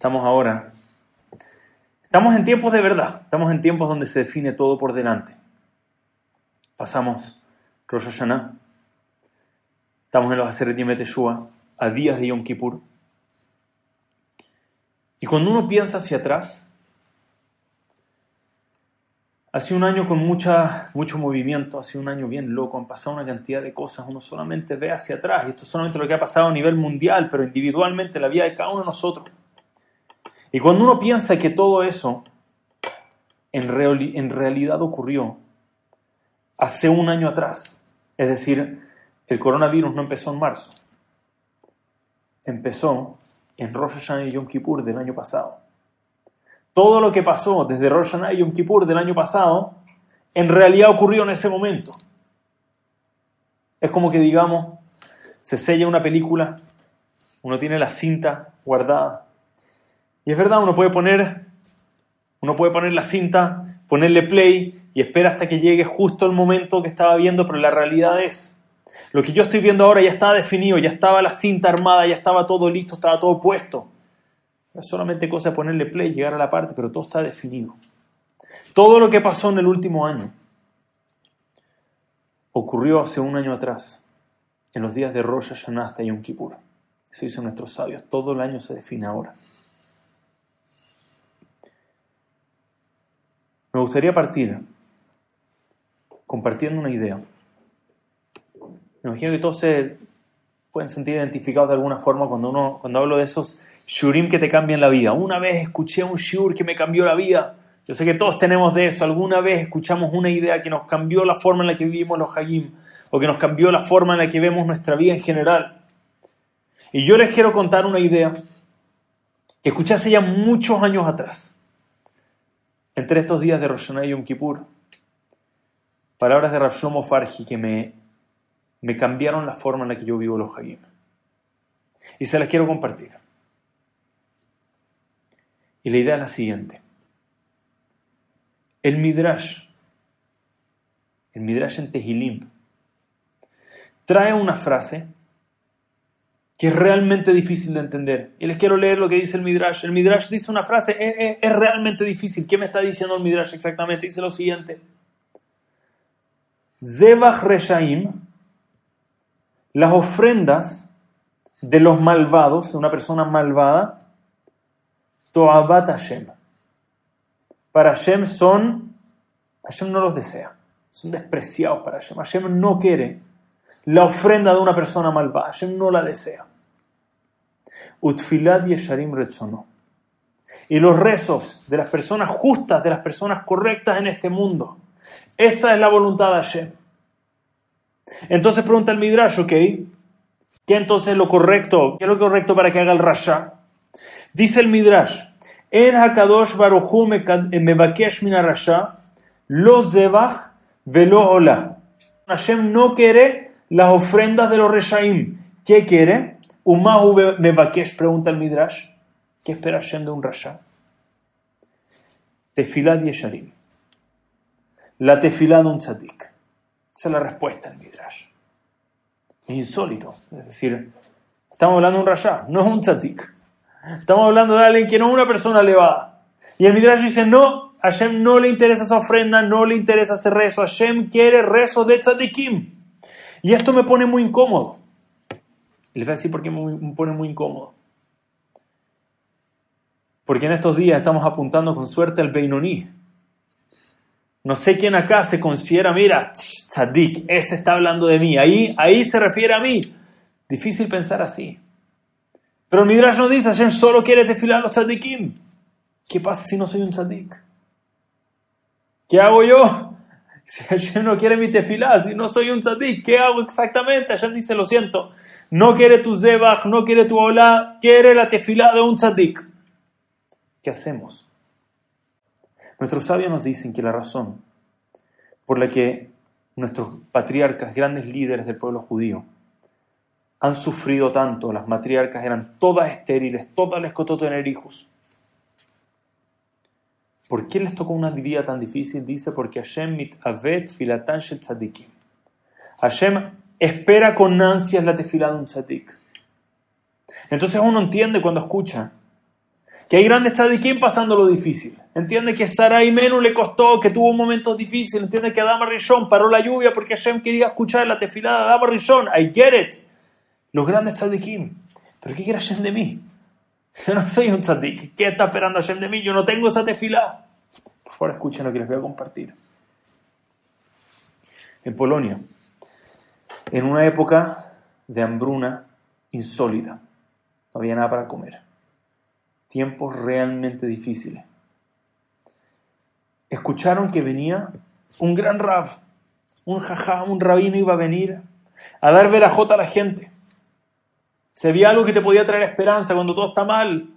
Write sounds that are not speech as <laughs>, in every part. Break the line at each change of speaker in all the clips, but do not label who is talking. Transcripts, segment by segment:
Estamos ahora. Estamos en tiempos de verdad. Estamos en tiempos donde se define todo por delante. Pasamos Rosh Hashanah. Estamos en los Aseret Teshua, a días de Yom Kippur. Y cuando uno piensa hacia atrás, hace un año con mucha, mucho movimiento, hace un año bien loco, han pasado una cantidad de cosas, uno solamente ve hacia atrás, y esto es solamente lo que ha pasado a nivel mundial, pero individualmente la vida de cada uno de nosotros. Y cuando uno piensa que todo eso en, en realidad ocurrió hace un año atrás, es decir, el coronavirus no empezó en marzo, empezó en Rosh Hashanah y Yom Kippur del año pasado. Todo lo que pasó desde Rosh Hashanah y Yom Kippur del año pasado, en realidad ocurrió en ese momento. Es como que digamos, se sella una película, uno tiene la cinta guardada y es verdad, uno puede poner, uno puede poner la cinta, ponerle play y espera hasta que llegue justo el momento que estaba viendo, pero la realidad es, lo que yo estoy viendo ahora ya estaba definido, ya estaba la cinta armada, ya estaba todo listo, estaba todo puesto. Es solamente cosa de ponerle play, llegar a la parte, pero todo está definido. Todo lo que pasó en el último año ocurrió hace un año atrás, en los días de Rosh Hashanah y Yom Kippur. Eso dicen nuestros sabios. Todo el año se define ahora. Me gustaría partir compartiendo una idea. Me imagino que todos se pueden sentir identificados de alguna forma cuando, uno, cuando hablo de esos shurim que te cambian la vida. Una vez escuché un shur que me cambió la vida. Yo sé que todos tenemos de eso. Alguna vez escuchamos una idea que nos cambió la forma en la que vivimos los hagim o que nos cambió la forma en la que vemos nuestra vida en general. Y yo les quiero contar una idea que escuché hace ya muchos años atrás entre estos días de Rosh y Yom Kippur, palabras de Rav Shlomo Farji que me, me cambiaron la forma en la que yo vivo los Hagim. Y se las quiero compartir. Y la idea es la siguiente. El Midrash, el Midrash en Tehilim, trae una frase que es realmente difícil de entender. Y les quiero leer lo que dice el Midrash. El Midrash dice una frase, es, es, realmente difícil. ¿Qué me está diciendo el Midrash exactamente? Dice lo siguiente. Zebach Reshaim, las ofrendas de los malvados, de una persona malvada, Toabat Hashem. Para Hashem son, Hashem no los desea, son despreciados para Hashem. Hashem no quiere la ofrenda de una persona malvada, Hashem no la desea. Utfilat Yesharim. Y los rezos de las personas justas, de las personas correctas en este mundo. Esa es la voluntad de Hashem. Entonces pregunta el Midrash, ¿ok? ¿Qué entonces es lo correcto? ¿Qué es lo correcto para que haga el Rasha? Dice el Midrash, En Hakadosh Baruchu Mebakesh Mina Rasha, Lo Zebach Velo Ola. Hashem no quiere las ofrendas de los Reshaim. ¿Qué quiere? Umahu Mebakesh, pregunta el Midrash. ¿Qué espera Hashem de un Rasha? Tefilad Yesharim. La tefilá de un tzadik. Esa es la respuesta del Midrash. Insólito. Es decir, estamos hablando de un Rasha, no es un tzadik. Estamos hablando de alguien que no es una persona elevada. Y el Midrash dice, no, a Hashem no le interesa esa ofrenda, no le interesa ese rezo. Hashem quiere rezo de tzadikim. Y esto me pone muy incómodo. Les voy a decir por qué me pone muy incómodo. Porque en estos días estamos apuntando con suerte al Beinoní. No sé quién acá se considera, mira, tzadik, ese está hablando de mí. Ahí, ahí se refiere a mí. Difícil pensar así. Pero el Midrash no dice, Hashem solo quiere desfilar los tzadikim. ¿Qué pasa si no soy un tzadik? ¿Qué hago yo? <laughs> Si Hashem no quiere mi tefilá, si no soy un tzadik, ¿qué hago exactamente? Hashem dice, lo siento, no quiere tu zebach, no quiere tu hola, quiere la tefilá de un tzadik. ¿Qué hacemos? Nuestros sabios nos dicen que la razón por la que nuestros patriarcas, grandes líderes del pueblo judío, han sufrido tanto, las matriarcas eran todas estériles, todas les costó tener hijos. ¿Por qué les tocó una vida tan difícil? Dice, porque Hashem mit avet filatan shel tzadikim. Hashem espera con ansias la tefilá de un tzadik. Entonces uno entiende cuando escucha Que hay grandes tzadikim pasando lo difícil. Entiende que Sara y Menú le costó, que tuvo momentos difíciles. Entiende que Adama Rishon paró la lluvia porque Hashem quería escuchar la tefilada de Adama Rishon. I get it. Los grandes tzadikim. Pero ¿qué quiere Hashem de mí? Yo no soy un tzadik. ¿Qué está esperando Hashem de mí? Yo no tengo esa tefilada. Por favor, escuchen lo que les voy a compartir. En Polonia, en una época de hambruna insólita, no había nada para comer tiempos realmente difíciles. Escucharon que venía un gran rab, un jajam, un rabino iba a venir a dar verajota a la gente. Se había algo que te podía traer esperanza cuando todo está mal.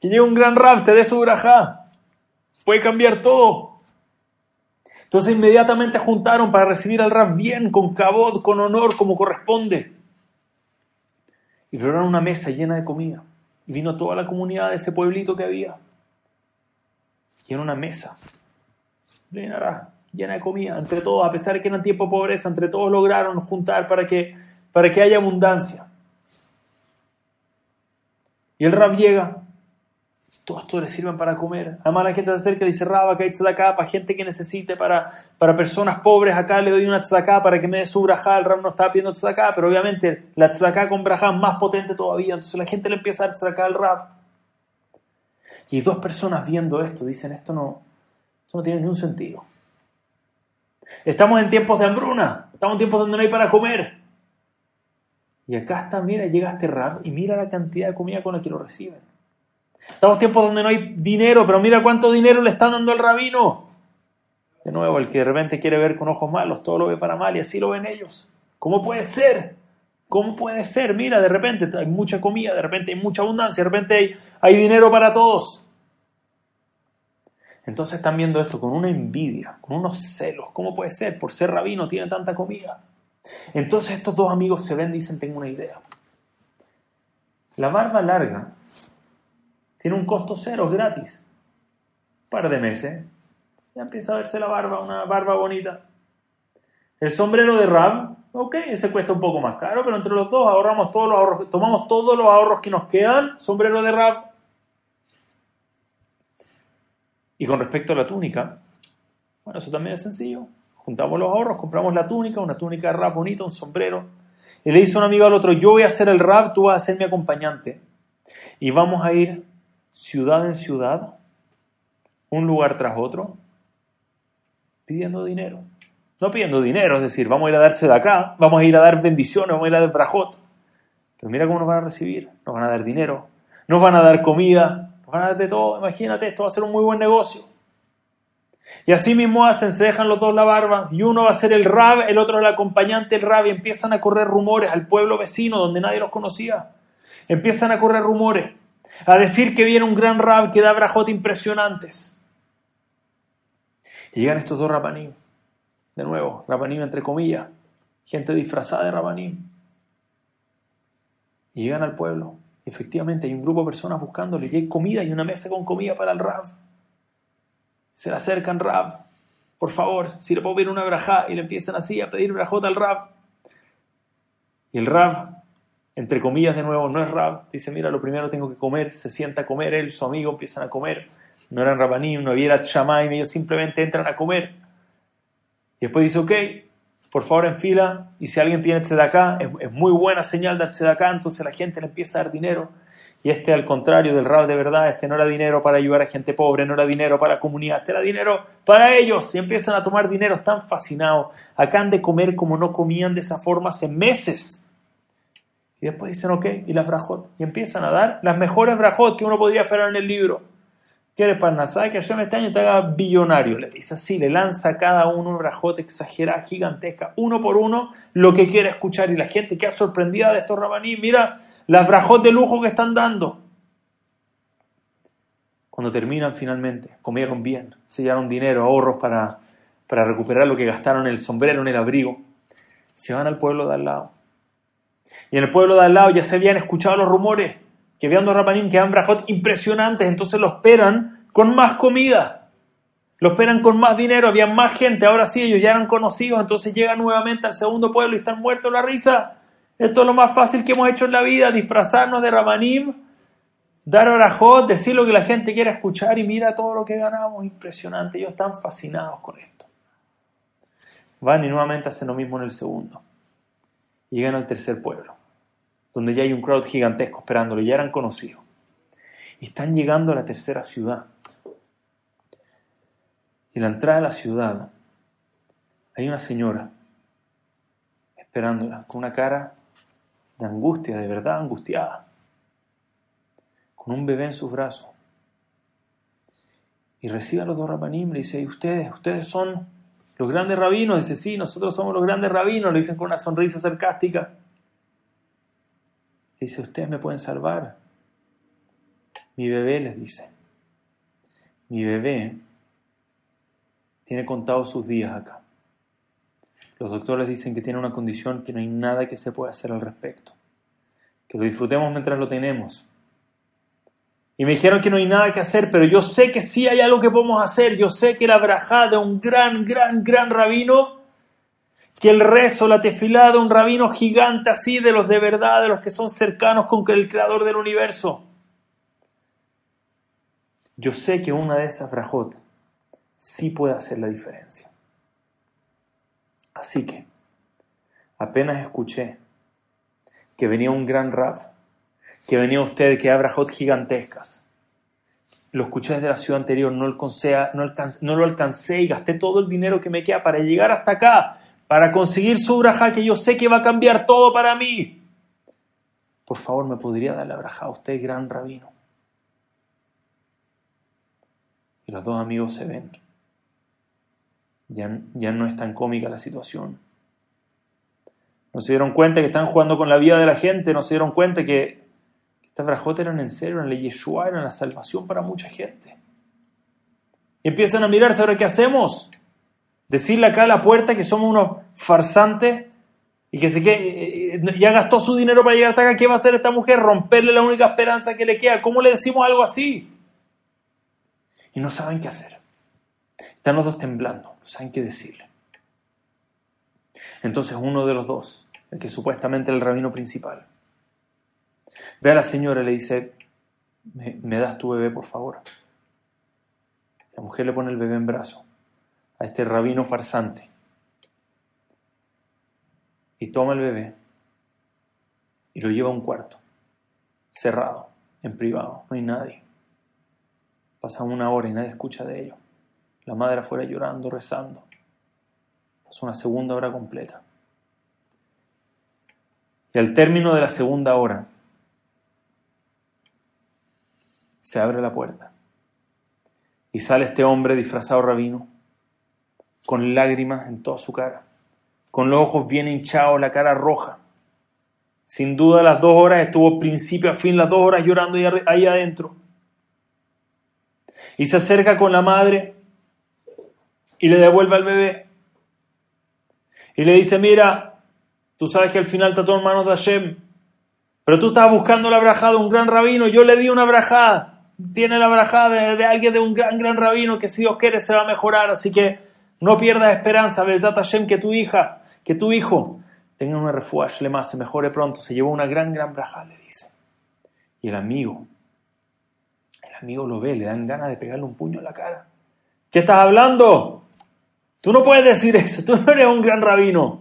Que llegue un gran rab, te dé su verajá. Puede cambiar todo. Entonces inmediatamente juntaron para recibir al rab bien, con cabot, con honor, como corresponde. Y prepararon una mesa llena de comida. Y vino toda la comunidad de ese pueblito que había. Y en una mesa, llena de comida, entre todos, a pesar de que eran tiempo de pobreza, entre todos lograron juntar para que, para que haya abundancia. Y el rab llega, todos esto les sirven para comer. Además la gente se acerca y dice, Rab, acá hay tzedakah para gente que necesite, para, para personas pobres, acá le doy una tzedakah para que me dé su brajá. El Rab no estaba pidiendo tzedakah, pero obviamente la tzedakah con brajá es más potente todavía. Entonces la gente le empieza a dar tzedakah al Rab. Y dos personas viendo esto dicen, esto no, esto no tiene ningún sentido. Estamos en tiempos de hambruna, estamos en tiempos donde no hay para comer. Y acá está, mira, llega este Rab y mira la cantidad de comida con la que lo reciben. Estamos tiempos donde no hay dinero, pero mira cuánto dinero le están dando al rabino. De nuevo, el que de repente quiere ver con ojos malos, todo lo ve para mal y así lo ven ellos. ¿Cómo puede ser? ¿Cómo puede ser? Mira, de repente hay mucha comida, de repente hay mucha abundancia, de repente hay, hay dinero para todos. Entonces están viendo esto con una envidia, con unos celos. ¿Cómo puede ser? Por ser rabino tiene tanta comida. Entonces estos dos amigos se ven y dicen, tengo una idea. La barba larga tiene un costo cero, gratis. Un par de meses. Ya empieza a verse la barba, una barba bonita. El sombrero de Rab, ok, ese cuesta un poco más caro, pero entre los dos ahorramos todos los ahorros, tomamos todos los ahorros que nos quedan, sombrero de Rab. Y con respecto a la túnica, bueno, eso también es sencillo. Juntamos los ahorros, compramos la túnica, una túnica de Rab bonita, un sombrero. Y le dice un amigo al otro, yo voy a hacer el Rab, tú vas a ser mi acompañante. Y vamos a ir ciudad en ciudad, un lugar tras otro, pidiendo dinero. No pidiendo dinero, es decir, vamos a ir a darse de acá, vamos a ir a dar bendiciones, vamos a ir a dar brajot. Pero mira cómo nos van a recibir. Nos van a dar dinero, nos van a dar comida, nos van a dar de todo. Imagínate, esto va a ser un muy buen negocio. Y así mismo hacen, se dejan los dos la barba, y uno va a ser el rab, el otro el acompañante el rab, y empiezan a correr rumores al pueblo vecino donde nadie los conocía. Empiezan a correr rumores a decir que viene un gran rab que da brajot impresionantes. Llegan estos dos rabanim, de nuevo, rabanim entre comillas, gente disfrazada de rabanim. Y llegan al pueblo. Efectivamente hay un grupo de personas buscándole y hay comida y una mesa con comida para el rab. Se le acercan rab, por favor, si le puedo pedir una brajá y le empiezan así a pedir brajot al rab. Y el rab entre comillas de nuevo, no es Rab, dice, mira, lo primero tengo que comer, se sienta a comer, él, su amigo empiezan a comer, no eran Rabanim, no había Shamaim, ellos simplemente entran a comer. Y después dice, ok, por favor en fila, y si alguien tiene tzedakah, es, es muy buena señal dar tzedakah, entonces la gente le empieza a dar dinero. Y este, al contrario del Rab de verdad, este no era dinero para ayudar a gente pobre, no era dinero para la comunidad, este era dinero para ellos. Y empiezan a tomar dinero, están fascinados. Acá han de comer como no comían de esa forma hace meses. Y después dicen, ok, y las brajot. Y empiezan a dar las mejores brajot que uno podría esperar en el libro. ¿Quieres para que Hashem este año te haga billonario? Le dice así, le lanza a cada uno un brajot exagerada, gigantesca, uno por uno, lo que quiere escuchar. Y la gente queda sorprendida de estos rabaní, mira las brajot de lujo que están dando. Cuando terminan finalmente, comieron bien, sellaron dinero, ahorros para, para recuperar lo que gastaron en el sombrero, en el abrigo. Se van al pueblo de al lado y en el pueblo de al lado ya se habían escuchado los rumores que habían dos rapanín que dan brajot impresionantes, entonces lo esperan con más comida, lo esperan con más dinero, había más gente, ahora sí ellos ya eran conocidos, entonces llegan nuevamente al segundo pueblo y están muertos la risa. Esto es lo más fácil que hemos hecho en la vida, disfrazarnos de Rabanim, dar orajot, decir lo que la gente quiere escuchar y mira todo lo que ganamos, impresionante. Ellos están fascinados con esto. Van y nuevamente hacen lo mismo en el segundo. Llegan al tercer pueblo, donde ya hay un crowd gigantesco esperándolo, ya eran conocidos. Y están llegando a la tercera ciudad. Y en la entrada de la ciudad hay una señora esperándola, con una cara de angustia, de verdad angustiada, con un bebé en sus brazos. Y recibe a los dos rabanim, le dice, ¿y ustedes? ¿Ustedes son los grandes rabinos? Dice, sí, nosotros somos los grandes rabinos, le dicen con una sonrisa sarcástica. Dice, ustedes me pueden salvar. Mi bebé les dice, mi bebé tiene contados sus días acá. Los doctores dicen que tiene una condición que no hay nada que se pueda hacer al respecto. Que lo disfrutemos mientras lo tenemos. Y me dijeron que no hay nada que hacer, pero yo sé que sí hay algo que podemos hacer. Yo sé que la brajá de un gran, gran, gran rabino, que el rezo, la tefilá de un rabino gigante así, de los de verdad, de los que son cercanos con el creador del universo. Yo sé que una de esas brajot sí puede hacer la diferencia. Así que, apenas escuché que venía un gran raf, que venía usted que abra hot gigantescas. Lo escuché desde la ciudad anterior, no, lo alcancé y gasté todo el dinero que me queda para llegar hasta acá, para conseguir su braja que yo sé que va a cambiar todo para mí. Por favor, ¿me podría dar la braja a usted, gran rabino? Y los dos amigos se ven. Ya, no es tan cómica la situación. No se dieron cuenta que están jugando con la vida de la gente, no se dieron cuenta que estas brajotas eran en serio, eran la Yeshua, eran la salvación para mucha gente. Y empiezan a mirarse, ahora qué hacemos. Decirle acá a la puerta que somos unos farsantes y que se que, eh, ya gastó su dinero para llegar hasta acá, ¿qué va a hacer esta mujer? Romperle la única esperanza que le queda. ¿Cómo le decimos algo así? Y no saben qué hacer. Están los dos temblando, no saben qué decirle. Entonces uno de los dos, el que supuestamente era el rabino principal, ve a la señora y le dice, ¿me, das tu bebé, por favor? La mujer le pone el bebé en brazo a este rabino farsante y toma el bebé y lo lleva a un cuarto, cerrado, en privado, no hay nadie. Pasa una hora y nadie escucha de ello. La madre afuera llorando, rezando. Pasó una segunda hora completa. Y al término de la segunda hora, se abre la puerta y sale este hombre disfrazado rabino, con lágrimas en toda su cara, con los ojos bien hinchados, la cara roja. Sin duda las dos horas estuvo principio a fin, las dos horas llorando ahí adentro y se acerca con la madre y le devuelve al bebé. Y le dice, mira, tú sabes que al final está todo en manos de Hashem, pero tú estás buscando la brajada de un gran rabino, yo le di una brajada, tiene la brajada de, alguien de un gran, gran rabino que si Dios quiere se va a mejorar, así que no pierdas esperanza, Besat Hashem, que tu hija, que tu hijo tenga una refugia, más, se mejore pronto, se llevó una gran, gran brajada, le dice. Y el amigo, amigo lo ve, le dan ganas de pegarle un puño en la cara. ¿Qué estás hablando? Tú no puedes decir eso, <laughs> tú no eres un gran rabino.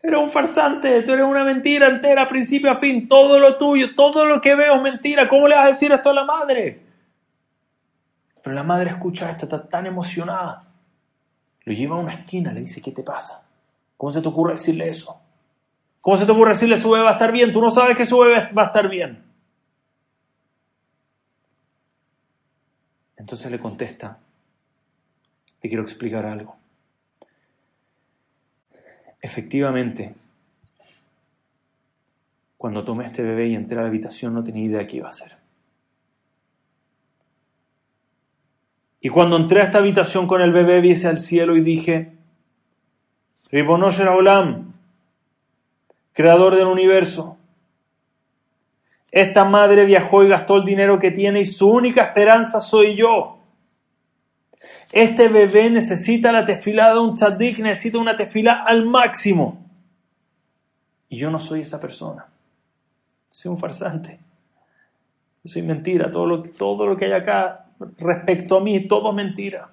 Eres un farsante, tú eres una mentira entera, principio a fin, todo lo tuyo, todo lo que veo es mentira. ¿Cómo le vas a decir esto a la madre? Pero la madre escucha esto, está tan emocionada. Lo lleva a una esquina, le dice, ¿qué te pasa? ¿Cómo se te ocurre decirle eso? ¿Cómo se te ocurre decirle su bebé va a estar bien? Tú no sabes que su bebé va a estar bien. Entonces le contesta, te quiero explicar algo. Efectivamente, cuando tomé este bebé y entré a la habitación no tenía idea qué iba a hacer. Y cuando entré a esta habitación con el bebé, vi al cielo y dije, Ribonosh Olam, creador del universo, esta madre viajó y gastó el dinero que tiene y su única esperanza soy yo. Este bebé necesita la tefila de un tzadik, necesita una tefila al máximo. Y yo no soy esa persona. Soy un farsante. Soy mentira, todo lo, todo lo que hay acá respecto a mí, todo mentira.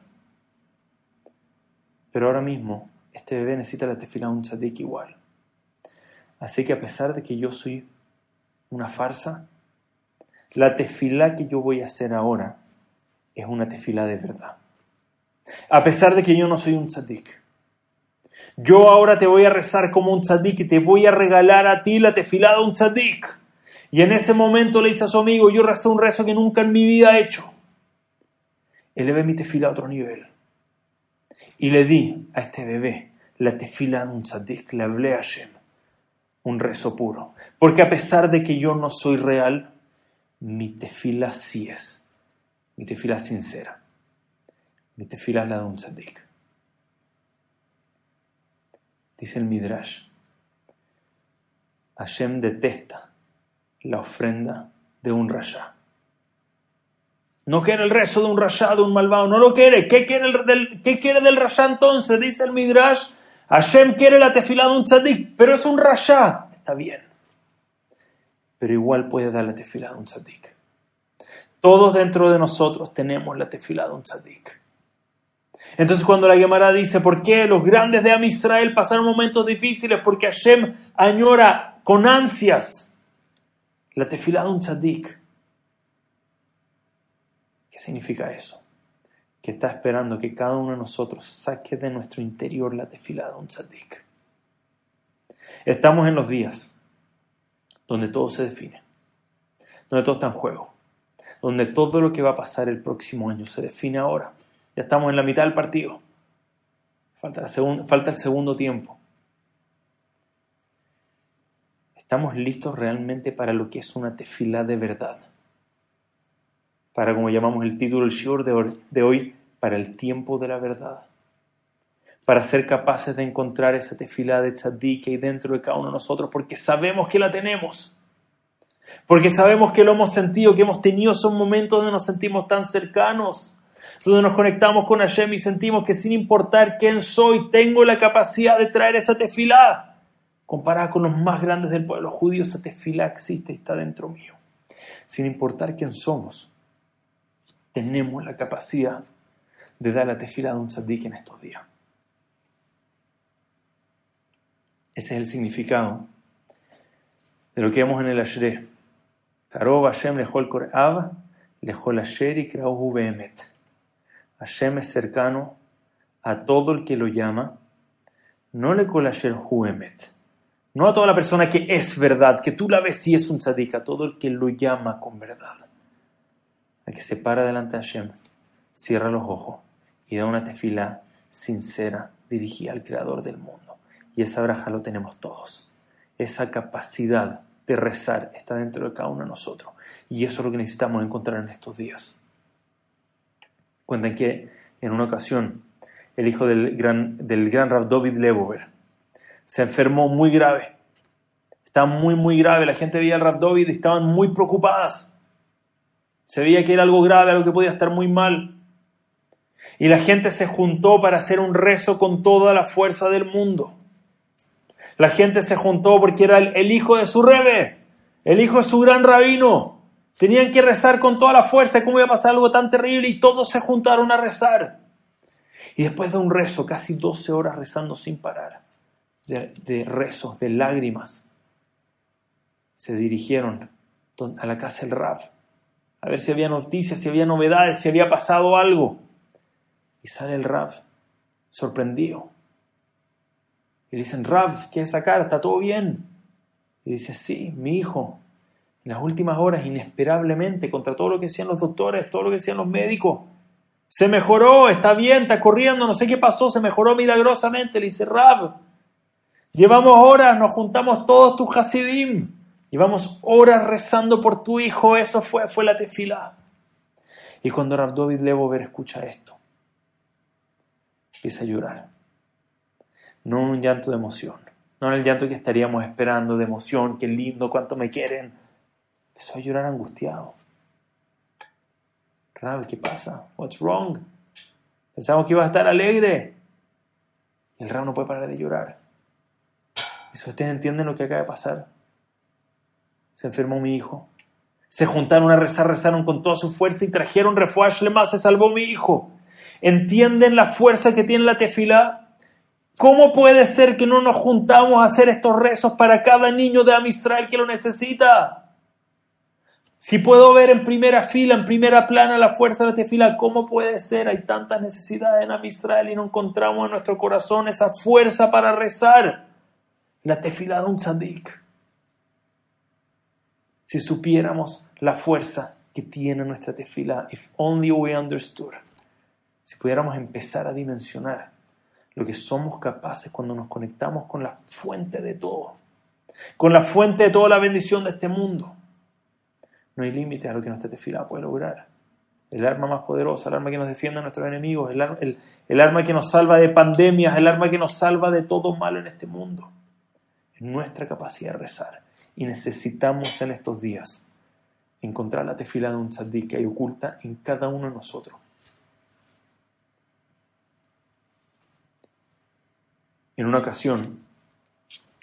Pero ahora mismo, este bebé necesita la tefila de un tzadik igual. Así que a pesar de que yo soy una farsa, la tefila que yo voy a hacer ahora es una tefila de verdad. A pesar de que yo no soy un tzadik. Yo ahora te voy a rezar como un tzadik y te voy a regalar a ti la tefila de un tzadik. Y en ese momento le dice a su amigo, yo recé un rezo que nunca en mi vida he hecho. Elevé mi tefila a otro nivel. Y le di a este bebé la tefila de un tzadik, le hablé a Hashem, un rezo puro. Porque a pesar de que yo no soy real, mi tefila sí es. Mi tefila sincera. Mi tefila es la de un tzadik. Dice el Midrash. Hashem detesta la ofrenda de un rasha. No quiere el rezo de un rasha, de un malvado, no lo quiere. ¿Qué quiere, del, ¿qué quiere del rasha entonces? Dice el Midrash. Hashem quiere la tefila de un tzadik, pero es un rasha. Está bien. Pero igual puede dar la tefila de un tzadik. Todos dentro de nosotros tenemos la tefila de un tzadik. Entonces cuando la Gemara dice, ¿por qué los grandes de Am Israel pasaron momentos difíciles? Porque Hashem añora con ansias la tefila de un tzadik. ¿Qué significa eso? Que está esperando que cada uno de nosotros saque de nuestro interior la tefila de un tzadik. Estamos en los días donde todo se define, donde todo está en juego, donde todo lo que va a pasar el próximo año se define ahora. Ya estamos en la mitad del partido. Falta, falta el segundo tiempo. ¿Estamos listos realmente para lo que es una tefila de verdad? Para, como llamamos el título del shiur de hoy, para el tiempo de la verdad. Para ser capaces de encontrar esa tefila de tzaddik que hay dentro de cada uno de nosotros, porque sabemos que la tenemos. Porque sabemos que lo hemos sentido, que hemos tenido esos momentos donde nos sentimos tan cercanos donde nos conectamos con Hashem y sentimos que sin importar quién soy, tengo la capacidad de traer esa tefilá. Comparada con los más grandes del pueblo judío, esa tefilá existe y está dentro mío. Sin importar quién somos, tenemos la capacidad de dar la tefilá de un tzadik en estos días. Ese es el significado de lo que vemos en el Ashre. Karov Hashem lejol koreav, lejol asher y behemet. Hashem es cercano a todo el que lo llama, no le colasher huemet, no a toda la persona que es verdad, que tú la ves y es un tzadik, a todo el que lo llama con verdad. Al que se para delante de Hashem, cierra los ojos y da una tefila sincera dirigida al Creador del mundo. Y esa braja lo tenemos todos. Esa capacidad de rezar está dentro de cada uno de nosotros. Y eso es lo que necesitamos encontrar en estos días. Cuentan que en una ocasión el hijo del gran, del gran Rav David Lebover se enfermó muy grave. Estaba muy, muy grave. La gente veía al Rav David y estaban muy preocupadas. Se veía que era algo grave, algo que podía estar muy mal. Y la gente se juntó para hacer un rezo con toda la fuerza del mundo. La gente se juntó porque era el, el hijo de su rebe, el hijo de su gran rabino. Tenían que rezar con toda la fuerza, ¿cómo iba a pasar algo tan terrible? Y todos se juntaron a rezar. Y después de un rezo, casi 12 horas rezando sin parar, de, rezos, de lágrimas, se dirigieron a la casa del Rab, a ver si había noticias, si había novedades, si había pasado algo. Y sale el Rab, sorprendido. Y le dicen, Rab, ¿qué es esa carta? ¿Todo bien? Y dice, sí, mi hijo, en las últimas horas, inesperablemente, contra todo lo que decían los doctores, todo lo que decían los médicos. Se mejoró, está bien, está corriendo, no sé qué pasó, se mejoró milagrosamente, le dice Rab. Llevamos horas, nos juntamos todos tus Hasidim. Llevamos horas rezando por tu hijo, eso fue, fue la tefila. Y cuando Rab David Lebover escucha esto, empieza a llorar. No un llanto de emoción, no en el llanto que estaríamos esperando de emoción, qué lindo, cuánto me quieren Empezó a llorar angustiado. Rab, ¿qué pasa? What's wrong? Pensamos que iba a estar alegre. Y el Rab no puede parar de llorar. Y si ustedes entienden lo que acaba de pasar. Se enfermó mi hijo. Se juntaron a rezar, rezaron con toda su fuerza y trajeron refuash más se salvó mi hijo. ¿Entienden la fuerza que tiene la tefila? ¿Cómo puede ser que no nos juntamos a hacer estos rezos para cada niño de Amisrael que lo necesita? Si puedo ver en primera fila, en primera plana la fuerza de la tefila, ¿cómo puede ser? Hay tantas necesidades en Amisrael y no encontramos en nuestro corazón esa fuerza para rezar. La tefila de un tzadik. Si supiéramos la fuerza que tiene nuestra tefila, if only we understood, si pudiéramos empezar a dimensionar lo que somos capaces cuando nos conectamos con la fuente de todo, con la fuente de toda la bendición de este mundo. No hay límite a lo que nuestra tefila puede lograr. El arma más poderosa, el arma que nos defiende a nuestros enemigos, el, arma que nos salva de pandemias, el arma que nos salva de todo malo en este mundo. Es nuestra capacidad de rezar. Y necesitamos en estos días encontrar la tefila de un tzaddik que hay oculta en cada uno de nosotros. En una ocasión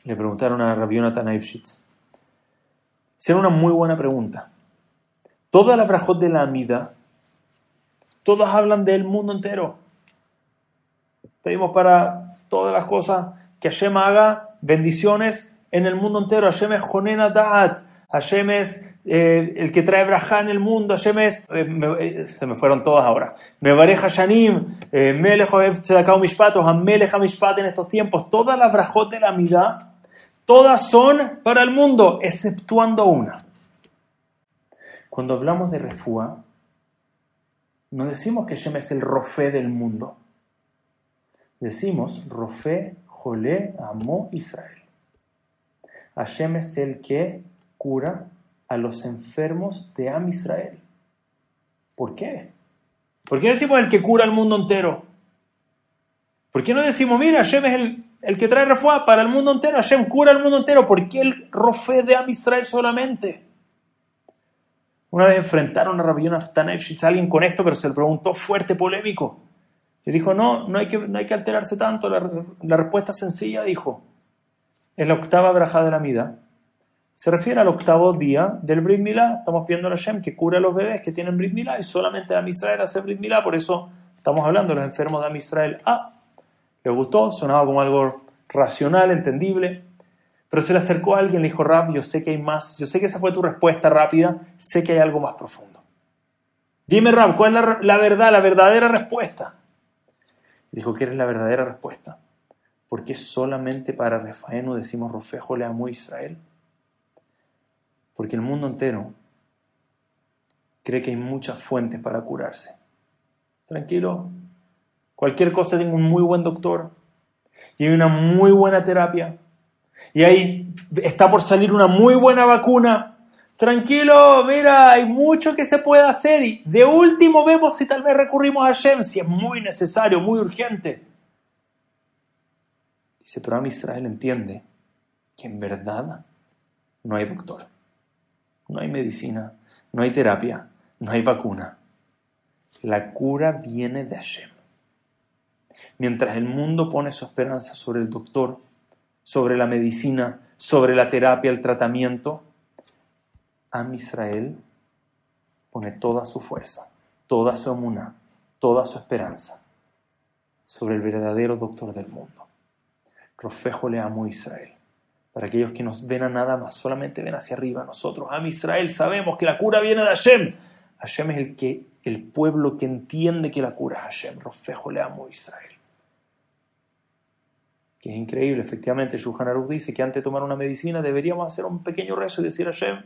le preguntaron a Rabbi Jonathan Eifshitz. Hicieron una muy buena pregunta. Todas las brajot de la Amida, todas hablan del mundo entero. Pedimos para todas las cosas que Hashem haga bendiciones en el mundo entero. Hashem es Jonena Da'at. Hashem es eh, el que trae braja en el mundo. Hashem es, eh, eh, se me fueron todas ahora. Mevareja Shanim, Melech Tzedakah Mishpat, o Melech Mishpat en estos tiempos. Todas las brajot de la Mida, todas son para el mundo, exceptuando una. Cuando hablamos de refúa, no decimos que Hashem es el Rofé del mundo. Decimos Rofé, Jolé, Amó, Israel. Hashem es el que cura a los enfermos de Am Israel. ¿Por qué? ¿Por qué decimos el que cura al mundo entero? ¿Por qué no decimos, mira, Hashem es el, el que trae refuá para el mundo entero? Hashem cura al mundo entero. ¿Por qué el rofé de Am Israel solamente? Una vez enfrentaron a Rabbi Jonathan a alguien con esto, pero se le preguntó fuerte, polémico. Y dijo, no, no hay que, no hay que alterarse tanto. La, la respuesta sencilla dijo, en la octava braja de la mida, se refiere al octavo día del Brit Milá. Estamos pidiendo a Hashem que cura a los bebés que tienen Brit Milá y solamente a Israel hace Brit Milá. Por eso estamos hablando de los enfermos de Israel. Ah, le gustó, sonaba como algo racional, entendible. Pero se le acercó a alguien, le dijo, Rab, yo sé que hay más. Yo sé que esa fue tu respuesta rápida. Sé que hay algo más profundo. Dime, Rab, ¿cuál es la, verdad, la verdadera respuesta? Dijo que eres la verdadera respuesta. Porque solamente para Refaenu decimos Rofejo le amo a Israel porque el mundo entero cree que hay muchas fuentes para curarse. Tranquilo, cualquier cosa tiene un muy buen doctor y hay una muy buena terapia y ahí está por salir una muy buena vacuna. Tranquilo, mira, hay mucho que se puede hacer y de último vemos si tal vez recurrimos a Shem, si es muy necesario, muy urgente. Dice, pero a Israel entiende que en verdad no hay doctor no hay medicina, no hay terapia, no hay vacuna. La cura viene de Hashem. Mientras el mundo pone su esperanza sobre el doctor, sobre la medicina, sobre la terapia, el tratamiento, Am Israel pone toda su fuerza, toda su amuna, toda su esperanza sobre el verdadero doctor del mundo. Rofejo le amo Israel. Para aquellos que nos ven a nada más, solamente ven hacia arriba. Nosotros, a Israel, sabemos que la cura viene de Hashem. Hashem es el, que, el pueblo que entiende que la cura es Hashem. Rofejo le amo Israel. Que es increíble, efectivamente. Shulchan Aruch dice que antes de tomar una medicina deberíamos hacer un pequeño rezo y decir a Hashem,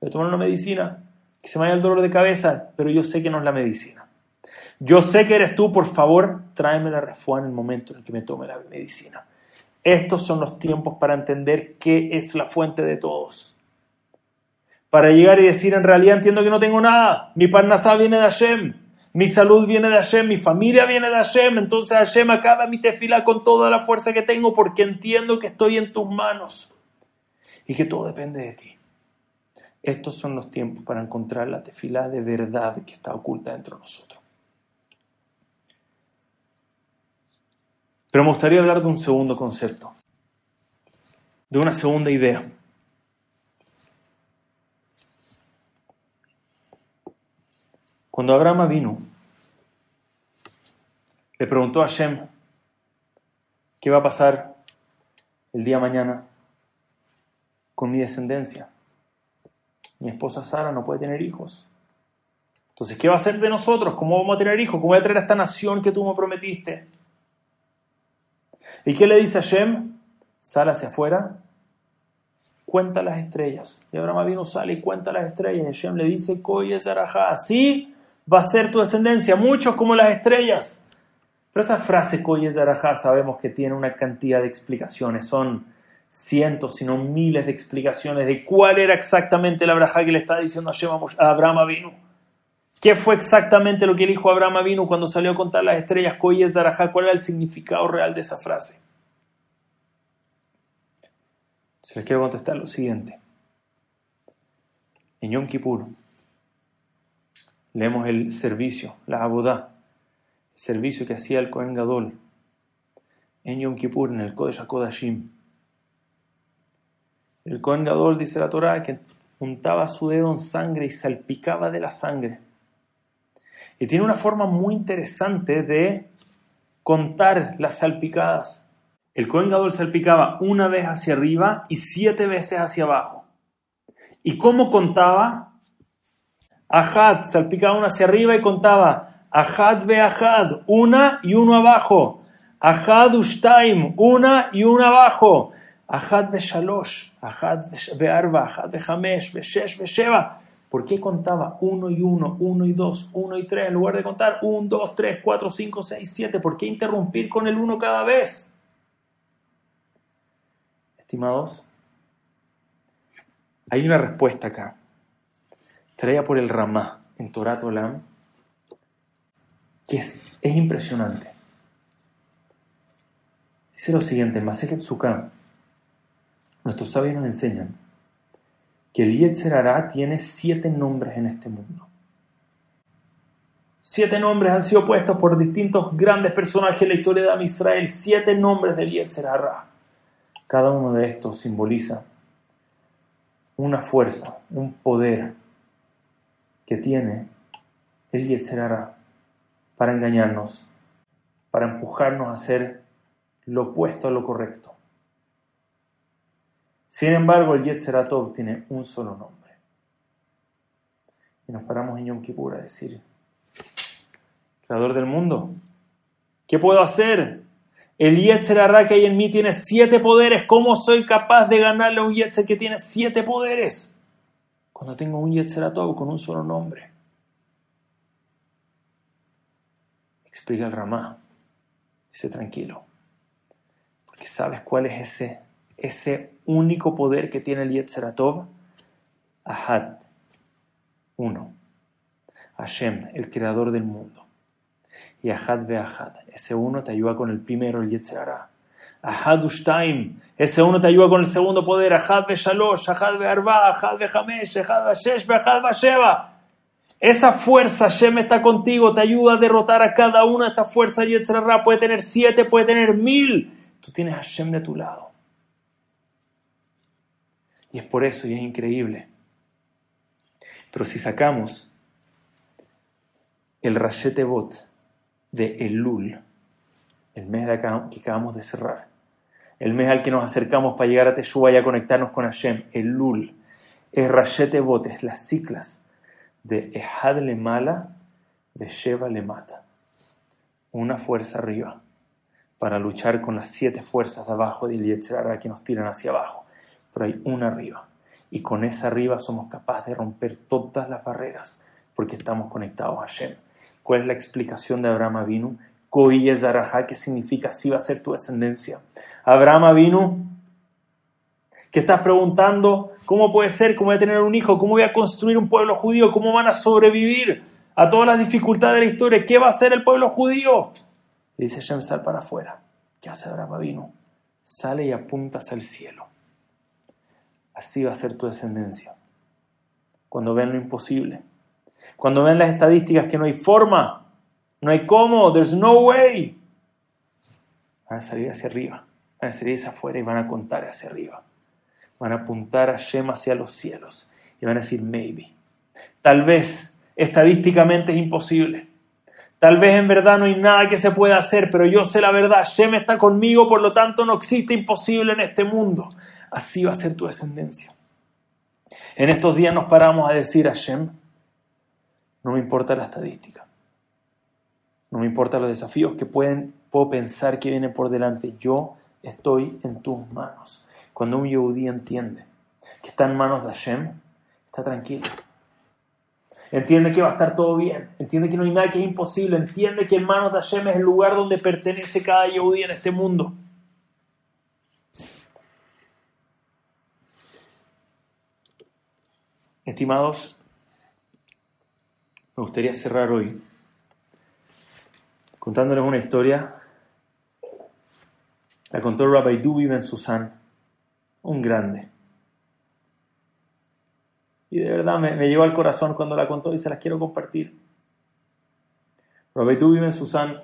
de tomar una medicina, que se me vaya el dolor de cabeza, pero yo sé que no es la medicina. Yo sé que eres tú, por favor, tráeme la refuá en el momento en el que me tome la medicina. Estos son los tiempos para entender qué es la fuente de todos. Para llegar y decir, en realidad entiendo que no tengo nada. Mi parnasá viene de Hashem. Mi salud viene de Hashem. Mi familia viene de Hashem. Entonces Hashem acaba mi tefila con toda la fuerza que tengo porque entiendo que estoy en tus manos y que todo depende de ti. Estos son los tiempos para encontrar la tefila de verdad que está oculta dentro de nosotros. Pero me gustaría hablar de un segundo concepto, de una segunda idea. Cuando Abraham vino, le preguntó a Hashem, ¿qué va a pasar el día mañana con mi descendencia? Mi esposa Sara no puede tener hijos. Entonces, ¿qué va a hacer de nosotros? ¿Cómo vamos a tener hijos? ¿Cómo voy a traer a esta nación que tú me prometiste? ¿Y qué le dice a Hashem? Sal hacia afuera, cuenta las estrellas. Y Abraham vino, sale y cuenta las estrellas. Y Hashem le dice, Koye Zarajá, así va a ser tu descendencia, muchos como las estrellas. Pero esa frase Koye Zarajá sabemos que tiene una cantidad de explicaciones. Son cientos, sino miles de explicaciones de cuál era exactamente la braja que le está diciendo a Abraham vino. ¿Qué fue exactamente lo que el hijo Abraham vino cuando salió a contar las estrellas? ¿Cuál era el significado real de esa frase? Se les quiero contestar lo siguiente. En Yom Kippur leemos el servicio, la abodá, el servicio que hacía el Kohen Gadol en Yom Kippur, en el Kodesh HaKodashim. El Kohen Gadol, dice la Torah, que untaba su dedo en sangre y salpicaba de la sangre y tiene una forma muy interesante de contar las salpicadas. El Cohen Gadol salpicaba una vez hacia arriba y siete veces hacia abajo. ¿Y cómo contaba? Ahad salpicaba una hacia arriba y contaba Ahad ve Ahad, una y uno abajo. Ahad ushtaim, una y uno abajo. Ahad ve Shalosh, Ahad ve Arba, Ahad ve Hamesh, ve Shesh. ¿Por qué contaba uno y uno, uno y dos, uno y tres, en lugar de contar uno, dos, tres, cuatro, cinco, seis, siete? ¿Por qué interrumpir con el uno cada vez? Estimados, hay una respuesta acá, traída por el Ramá en Torat Olam, que es, es impresionante. Dice lo siguiente, en Masejet nuestros sabios nos enseñan que el Yetzer tiene siete nombres en este mundo. Siete nombres han sido puestos por distintos grandes personajes en la historia de Israel. Siete nombres del Yetzer Cada uno de estos simboliza una fuerza, un poder que tiene el Yetzer para engañarnos, para empujarnos a hacer lo opuesto a lo correcto. Sin embargo, el Yetzeratov tiene un solo nombre. Y nos paramos en Yom Kippur a decir, Creador del mundo, ¿qué puedo hacer? El Yetzerará que hay en mí tiene siete poderes. ¿Cómo soy capaz de ganarle a un Yetzer que tiene siete poderes? Cuando tengo un Yetzeratov con un solo nombre. Explica el Ramá. Dice tranquilo. Porque sabes cuál es ese ese único poder que tiene el Yetzeratov? Ahad, uno. Hashem, el creador del mundo. Y Ahad ve Ahad, ese uno te ayuda con el primero, el Yetzerara. Ahad Ushtaim, ese uno te ayuda con el segundo poder. Ahad Shalosh, Ahad ve Ahad ve Hamesh, Ahad ve Ahad. Esa fuerza, Hashem está contigo, te ayuda a derrotar a cada una de estas fuerzas. Yetzerara puede tener siete, puede tener mil. Tú tienes a Hashem de tu lado. Y es por eso, y es increíble. Pero si sacamos el Rashete Bot de Elul, el mes de que acabamos de cerrar, el mes al que nos acercamos para llegar a Teshua y a conectarnos con Hashem, Elul, es Rashete Bot, es las ciclas de Ehad le mala, de Sheva le mata. Una fuerza arriba para luchar con las siete fuerzas de abajo de Yetzirah que nos tiran hacia abajo pero hay una arriba. Y con esa arriba somos capaces de romper todas las barreras porque estamos conectados a Hashem. ¿Cuál es la explicación de Abraham Avinu? Zarajá, que significa así va a ser tu descendencia. Abraham Avinu, que estás preguntando, ¿cómo puede ser? ¿Cómo voy a tener un hijo? ¿Cómo voy a construir un pueblo judío? ¿Cómo van a sobrevivir a todas las dificultades de la historia? ¿Qué va a hacer el pueblo judío? Y dice Hashem, sal para afuera. ¿Qué hace Abraham Avinu? Sale y apuntas al cielo así va a ser tu descendencia. Cuando ven lo imposible, cuando ven las estadísticas que no hay forma, no hay cómo, there's no way, van a salir hacia arriba, van a salir hacia afuera y van a contar hacia arriba. Van a apuntar a Shem hacia los cielos y van a decir maybe. Tal vez estadísticamente es imposible. Tal vez en verdad no hay nada que se pueda hacer, pero yo sé la verdad. Shem está conmigo, por lo tanto no existe imposible en este mundo. Así va a ser tu descendencia. En estos días nos paramos a decir a Shem, no me importa la estadística. No me importan los desafíos que pueden, puedo pensar que vienen por delante. Yo estoy en tus manos. Cuando un yehudí entiende que está en manos de Hashem, está tranquilo. Entiende que va a estar todo bien. Entiende que no hay nada que es imposible. Entiende que en manos de Hashem es el lugar donde pertenece cada yehudí en este mundo. Estimados, me gustaría cerrar hoy contándoles una historia. La contó Rabbi Dubi Ben Susan, un grande. Y de verdad me, llevó al corazón cuando la contó y se las quiero compartir. Rabbi Dubi Ben Susan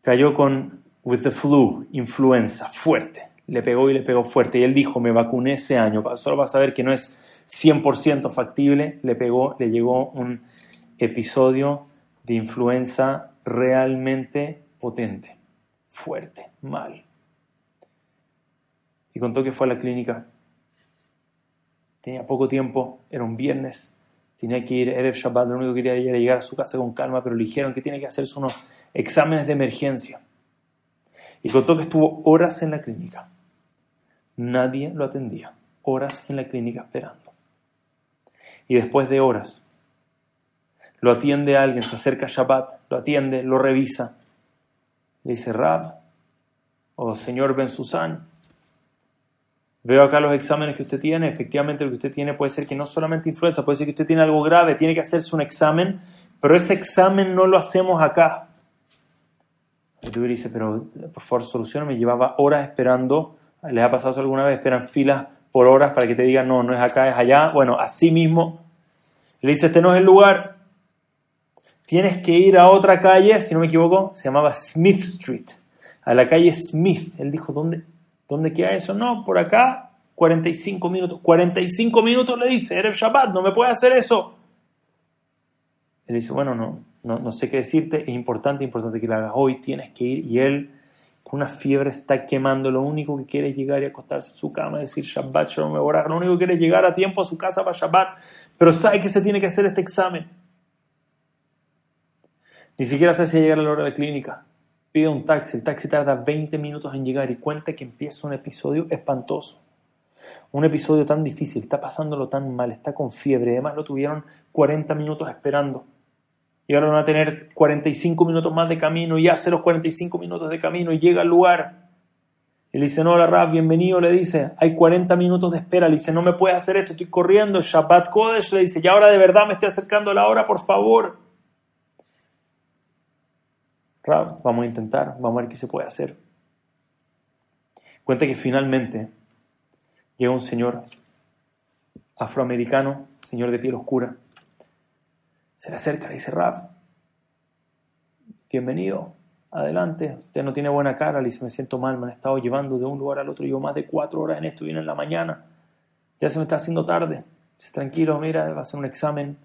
cayó con with the flu, influenza, fuerte. Le pegó y le pegó fuerte. Y él dijo, me vacuné ese año. Solo vas a que no es 100% factible. Le pegó, le llegó un episodio de influenza realmente potente, fuerte, mal. Y contó que fue a la clínica. Tenía poco tiempo, era un viernes, tenía que ir, Erev Shabbat, lo único que quería era llegar a su casa con calma, pero le dijeron que tiene que hacerse unos exámenes de emergencia. Y contó que estuvo horas en la clínica. Nadie lo atendía, horas en la clínica esperando. Y después de horas, lo atiende alguien, se acerca a Shabbat, lo atiende, lo revisa. Le dice, Rab, o señor Ben Susan, veo acá los exámenes que usted tiene, efectivamente lo que usted tiene puede ser que no solamente influenza, puede ser que usted tiene algo grave, tiene que hacerse un examen, pero ese examen no lo hacemos acá. Y tú dice, pero por favor solución, me llevaba horas esperando, ¿les ha pasado eso alguna vez? Esperan filas por horas para que te digan, no, no es acá, es allá. Bueno, así mismo. Le dice, este no es el lugar tienes que ir a otra calle, si no me equivoco, se llamaba Smith Street, a la calle Smith. Él dijo, ¿dónde, dónde queda eso? No, por acá, 45 minutos. 45 minutos le dice, eres Shabbat, no me puede hacer eso. Él dice, bueno, no, no, no sé qué decirte, es importante, importante que lo hagas hoy, tienes que ir. Y él, con una fiebre, está quemando, lo único que quiere es llegar y acostarse en su cama, decir Shabbat, Shalom, lo único que quiere es llegar a tiempo a su casa para Shabbat, pero sabe que se tiene que hacer este examen. Ni siquiera sabe si llegar a la hora de la clínica. Pide un taxi, el taxi tarda 20 minutos en llegar y cuenta que empieza un episodio espantoso. Un episodio tan difícil, está pasándolo tan mal, está con fiebre. Además lo tuvieron 40 minutos esperando. Y ahora van a tener 45 minutos más de camino y hace los 45 minutos de camino y llega al lugar. Y le dice, no, la Rab, bienvenido, le dice, hay 40 minutos de espera. Le dice, no me puedes hacer esto, estoy corriendo. Shabbat Kodesh le dice, y ahora de verdad me estoy acercando a la hora, por favor vamos a intentar, vamos a ver qué se puede hacer. Cuenta que finalmente llega un señor afroamericano, señor de piel oscura, se le acerca, le dice, Raf, bienvenido, adelante, usted no tiene buena cara, le dice, me siento mal, me han estado llevando de un lugar al otro, llevo más de cuatro horas en esto, viene en la mañana, ya se me está haciendo tarde, dice, tranquilo, mira, va a ser un examen,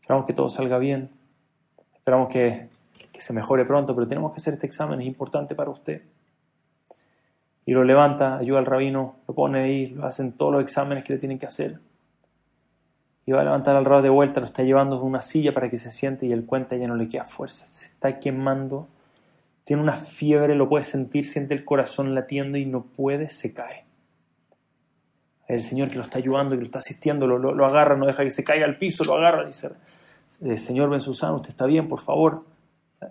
esperamos que todo salga bien, esperamos que que se mejore pronto, pero tenemos que hacer este examen, es importante para usted. Y lo levanta, ayuda al rabino, lo pone ahí, lo hacen todos los exámenes que le tienen que hacer. Y va a levantar al rabino de vuelta, lo está llevando a una silla para que se siente y él cuenta ya no le queda fuerza, se está quemando, tiene una fiebre, lo puede sentir, siente el corazón latiendo y no puede, se cae. El Señor que lo está ayudando, que lo está asistiendo, lo, agarra, no deja que se caiga al piso, lo agarra, dice, eh, Señor Ben Susano, usted está bien, por favor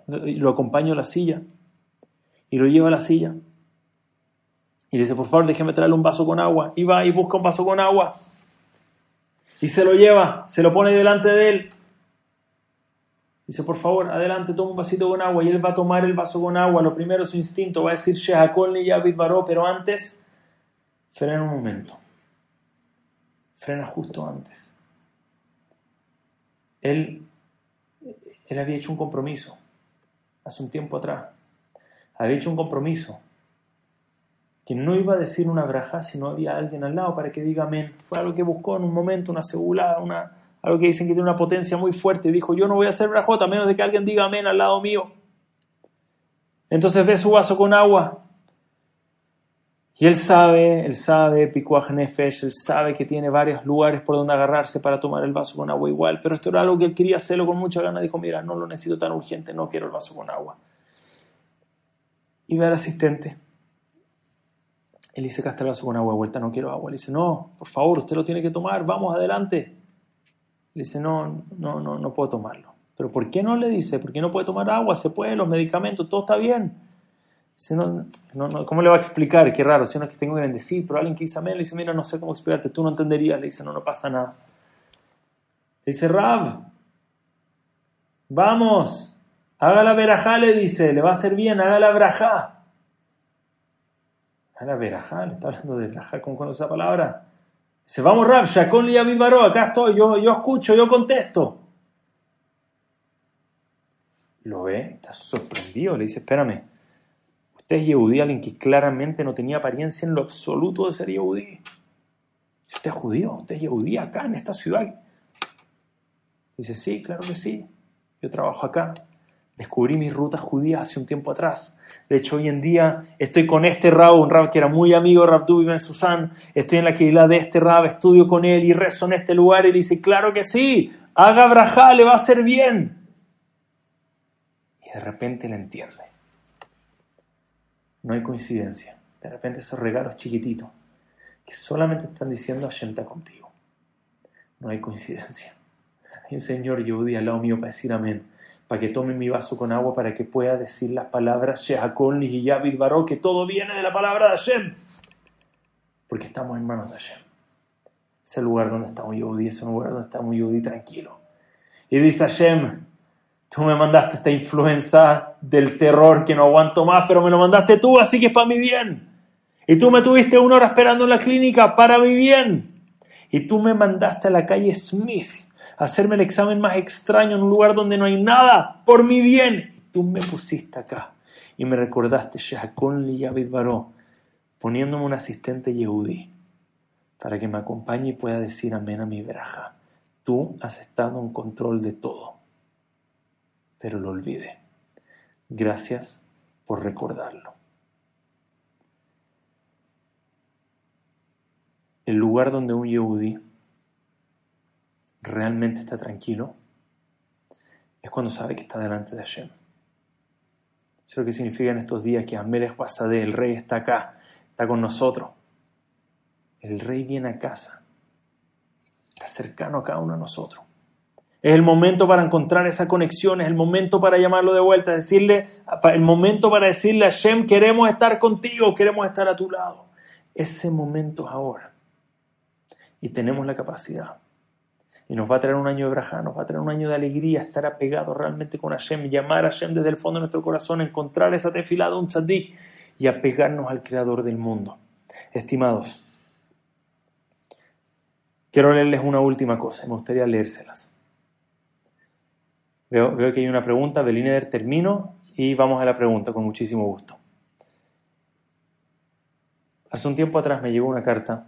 lo acompaño a la silla y lo lleva a la silla. Y le dice, por favor, déjeme traerle un vaso con agua. Y va y busca un vaso con agua. Y se lo lleva, se lo pone delante de él. Dice, por favor, adelante, toma un vasito con agua. Y él va a tomar el vaso con agua. Lo primero, su instinto, va a decir Shehakol ni Yavid Baró, pero antes, frena un momento. Frena justo antes. Él, él había hecho un compromiso hace un tiempo atrás, había hecho un compromiso que no iba a decir una braja si no había alguien al lado para que diga amén. Fue algo que buscó en un momento, una segula, una, algo que dicen que tiene una potencia muy fuerte, dijo, yo no voy a hacer brajot a menos de que alguien diga amén al lado mío. Entonces ve su vaso con agua. Y él sabe, él sabe, Pikuach Nefesh, él sabe que tiene varios lugares por donde agarrarse para tomar el vaso con agua igual, pero esto era algo que él quería hacerlo con mucha ganas. Dijo, mira, no lo necesito tan urgente, no quiero el vaso con agua. Y ve al asistente. Él dice, acá está el vaso con agua vuelta, no quiero agua. Le dice, no, por favor, usted lo tiene que tomar, vamos adelante. Le dice, no, no, no, no puedo tomarlo. ¿Pero por qué no le dice? ¿Por qué no puede tomar agua? Se puede, los medicamentos, todo está bien. Dice, no, no, ¿Cómo le va a explicar? Qué raro, si uno es que tengo que bendecir, pero alguien que dice amén, le dice, mira, no sé cómo explicarte, tú no entenderías. Le dice, no, no pasa nada. Le dice, Rav, vamos, haga la verajá, le dice, le va a hacer bien, haga la verajá. Haga la verajá, le está hablando de verajá, ¿cómo conoce esa palabra? Dice, vamos Rav, Shakon Liavid Baró, acá estoy, yo, yo escucho, yo contesto. Lo ve, está sorprendido, le dice, espérame, usted es Yehudí, alguien que claramente no tenía apariencia en lo absoluto de ser Yehudí. Usted es judío, usted es Yehudí acá en esta ciudad. Dice, sí, claro que sí, yo trabajo acá. Descubrí mis rutas judías hace un tiempo atrás. De hecho, hoy en día estoy con este Rab, un Rab que era muy amigo de Rab Ben Susan. Estoy en la Keilah de este Rab, estudio con él y rezo en este lugar. Y dice, claro que sí, haga brajá, le va a hacer bien. Y de repente le entiende. No hay coincidencia. De repente esos regalos chiquititos que solamente están diciendo Hashem está contigo. No hay coincidencia. Hay un Señor Yehudi al lado mío para decir amén para que tome mi vaso con agua para que pueda decir las palabras Shehakon y Yavid Baró, que todo viene de la palabra de Hashem. Porque estamos en manos de Hashem. Es el lugar donde estamos Yehudi, es un lugar donde estamos Yehudi tranquilo. Y dice Hashem, tú me mandaste esta influencia del terror que no aguanto más, pero me lo mandaste tú, así que es para mi bien. Y tú me tuviste una hora esperando en la clínica para mi bien. Y tú me mandaste a la calle Smith hacerme el examen más extraño en un lugar donde no hay nada, por mi bien. Y tú me pusiste acá y me recordaste, Shehakon Yavid Baró, poniéndome un asistente Yehudi para que me acompañe y pueda decir amén a mi veraja. Tú has estado en control de todo. Pero lo olvidé. Gracias por recordarlo. El lugar donde un Yehudi realmente está tranquilo es cuando sabe que está delante de Hashem. Eso es lo que significa en estos días que Amelech Basadeh, el rey, está acá, está con nosotros. El rey viene a casa, está cercano a cada uno de nosotros. Es el momento para encontrar esa conexión, es el momento para llamarlo de vuelta, decirle, el momento para decirle a Hashem, queremos estar contigo, queremos estar a tu lado. Ese momento es ahora. Y tenemos la capacidad y nos va a traer un año de braja, nos va a traer un año de alegría, estar apegado realmente con Hashem, llamar a Hashem desde el fondo de nuestro corazón, encontrar esa tefilada, un tzadik y apegarnos al Creador del mundo. Estimados, quiero leerles una última cosa, me gustaría leérselas. Veo, que hay una pregunta, Beliner, termino y vamos a la pregunta con muchísimo gusto. Hace un tiempo atrás me llegó una carta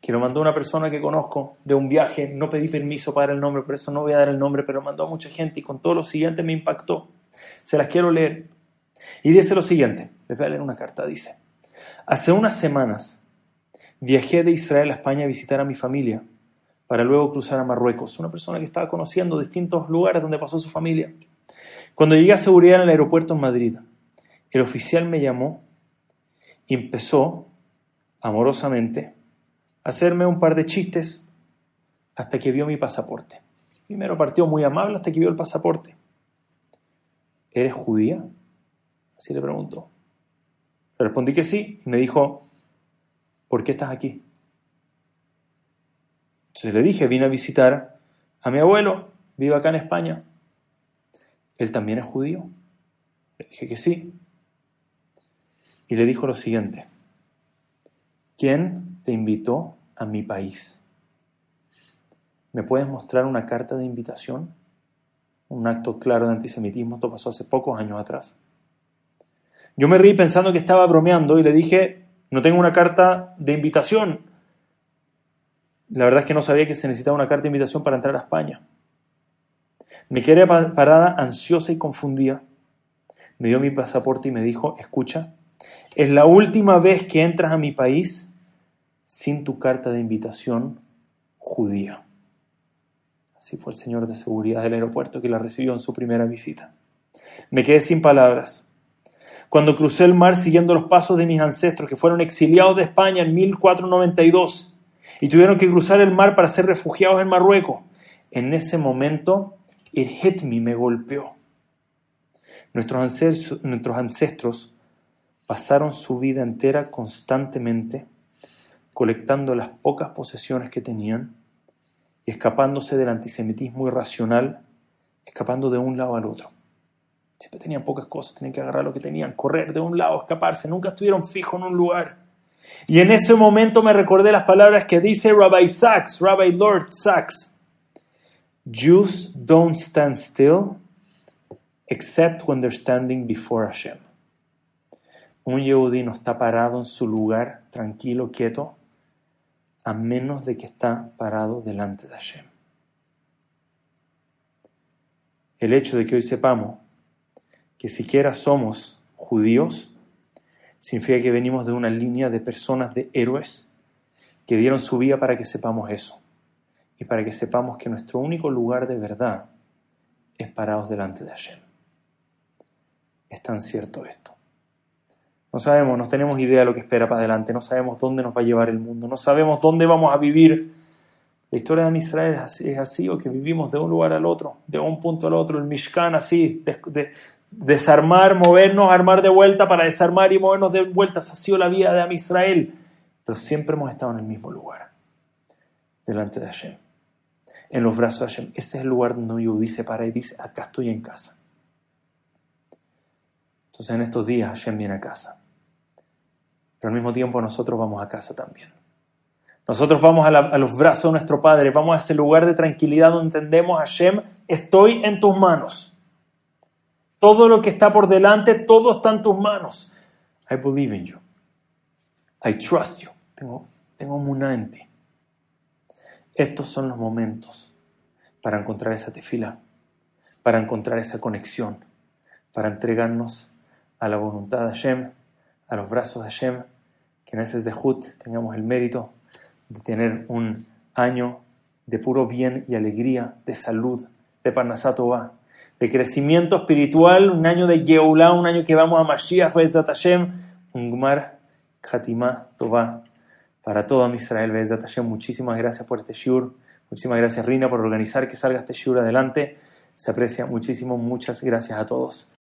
que lo mandó una persona que conozco de un viaje, no pedí permiso para dar el nombre, por eso no voy a dar el nombre, pero mandó a mucha gente y con todo lo siguiente me impactó. Se las quiero leer. Y dice lo siguiente, les voy a leer una carta, dice, hace unas semanas viajé de Israel a España a visitar a mi familia para luego cruzar a Marruecos, una persona que estaba conociendo distintos lugares donde pasó su familia. Cuando llegué a seguridad en el aeropuerto en Madrid, el oficial me llamó y empezó amorosamente hacerme un par de chistes hasta que vio mi pasaporte. Primero partió muy amable hasta que vio el pasaporte. ¿Eres judía? Así le preguntó. Le respondí que sí y me dijo, ¿por qué estás aquí? Entonces le dije, vine a visitar a mi abuelo, vive acá en España. ¿Él también es judío? Le dije que sí. Y le dijo lo siguiente, ¿quién te invitó a mi país. ¿Me puedes mostrar una carta de invitación? Un acto claro de antisemitismo. Esto pasó hace pocos años atrás. Yo me reí pensando que estaba bromeando y le dije, no tengo una carta de invitación. La verdad es que no sabía que se necesitaba una carta de invitación para entrar a España. Me quedé parada, ansiosa y confundida. Me dio mi pasaporte y me dijo, escucha, es la última vez que entras a mi país sin tu carta de invitación judía. Así fue el señor de seguridad del aeropuerto que la recibió en su primera visita. Me quedé sin palabras. Cuando crucé el mar siguiendo los pasos de mis ancestros que fueron exiliados de España en 1492 y tuvieron que cruzar el mar para ser refugiados en Marruecos, en ese momento el hit me, golpeó. Nuestros ancestros, nuestros ancestros pasaron su vida entera constantemente colectando las pocas posesiones que tenían y escapándose del antisemitismo irracional, escapando de un lado al otro. Siempre tenían pocas cosas, tenían que agarrar lo que tenían, correr de un lado, escaparse, nunca estuvieron fijos en un lugar. Y en ese momento me recordé las palabras que dice Rabbi Sachs, Rabbi Lord Sachs. Jews don't stand still except when they're standing before Hashem. Un Yehudi no está parado en su lugar, tranquilo, quieto, a menos de que está parado delante de Hashem. El hecho de que hoy sepamos que siquiera somos judíos significa que venimos de una línea de personas, de héroes, que dieron su vida para que sepamos eso y para que sepamos que nuestro único lugar de verdad es parados delante de Hashem. Es tan cierto esto. No sabemos, no tenemos idea de lo que espera para adelante, no sabemos dónde nos va a llevar el mundo, no sabemos dónde vamos a vivir. La historia de Israel es así, o que vivimos de un lugar al otro, de un punto al otro, el Mishkan así, de, desarmar, movernos, armar de vuelta para desarmar y movernos de vuelta. Esa ha sido la vida de Israel. Pero siempre hemos estado en el mismo lugar, delante de Hashem, en los brazos de Hashem. Ese es el lugar donde Yehudi se para y dice, acá estoy en casa. Entonces en estos días Hashem viene a casa pero al mismo tiempo nosotros vamos a casa también. Nosotros vamos a, los brazos de nuestro Padre, vamos a ese lugar de tranquilidad donde entendemos, Hashem, estoy en tus manos. Todo lo que está por delante, todo está en tus manos. I believe in you. I trust you. Tengo, tengo en ti. Estos son los momentos para encontrar esa tefila, para encontrar esa conexión, para entregarnos a la voluntad de Hashem, a los brazos de Hashem que en ese Zehut tengamos el mérito de tener un año de puro bien y alegría, de salud, de Parnasatova, de crecimiento espiritual, un año de Geulah, un año que vamos a Mashiach, Bezat Hashem, un Gmar Khatimah Tova para todo Israel, Bezat Hashem. Muchísimas gracias por este shiur, muchísimas gracias Rina por organizar que salga este shiur adelante. Se aprecia muchísimo, muchas gracias a todos.